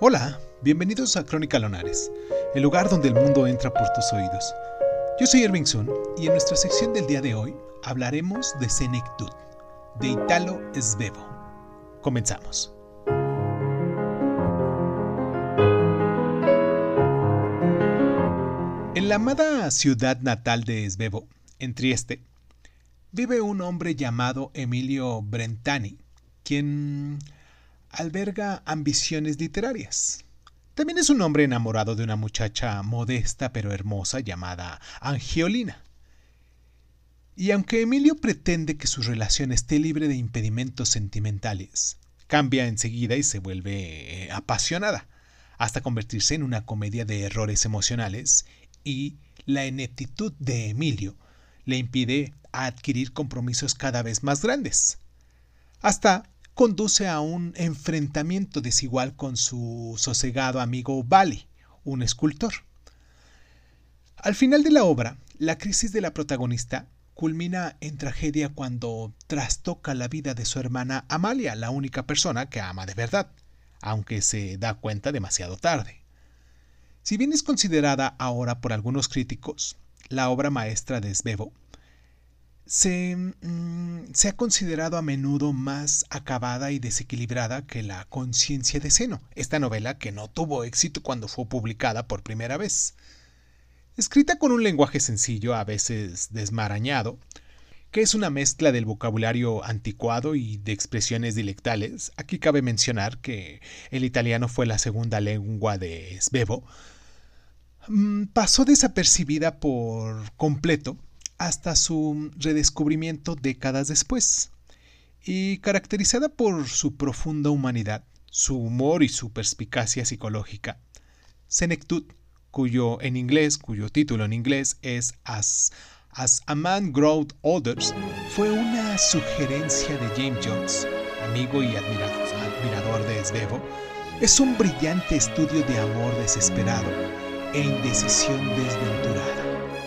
Hola, bienvenidos a Crónica Lonares, el lugar donde el mundo entra por tus oídos. Yo soy Irving Sun y en nuestra sección del día de hoy hablaremos de Senectud, de Italo Svevo. Comenzamos. En la amada ciudad natal de Svevo, en Trieste, vive un hombre llamado Emilio Brentani, quien alberga ambiciones literarias. También es un hombre enamorado de una muchacha modesta pero hermosa llamada Angiolina. Y aunque Emilio pretende que su relación esté libre de impedimentos sentimentales, cambia enseguida y se vuelve eh, apasionada, hasta convertirse en una comedia de errores emocionales y la ineptitud de Emilio le impide adquirir compromisos cada vez más grandes. Hasta conduce a un enfrentamiento desigual con su sosegado amigo Bali, un escultor. Al final de la obra, la crisis de la protagonista culmina en tragedia cuando trastoca la vida de su hermana Amalia, la única persona que ama de verdad, aunque se da cuenta demasiado tarde. Si bien es considerada ahora por algunos críticos la obra maestra de Svevo, Mm, se, ha considerado a menudo más acabada y desequilibrada que La conciencia de seno, esta novela que no tuvo éxito cuando fue publicada por primera vez. Escrita con un lenguaje sencillo, a veces desmarañado, que es una mezcla del vocabulario anticuado y de expresiones dialectales, aquí cabe mencionar que el italiano fue la segunda lengua de Svevo, mm, pasó desapercibida por completo hasta su redescubrimiento décadas después, y caracterizada por su profunda humanidad, su humor y su perspicacia psicológica. Senectud, cuyo en inglés, cuyo título en inglés es As, As a Man Growed Older, fue una sugerencia de James Jones, amigo y admirador de Svevo. Es un brillante estudio de amor desesperado e indecisión desventurada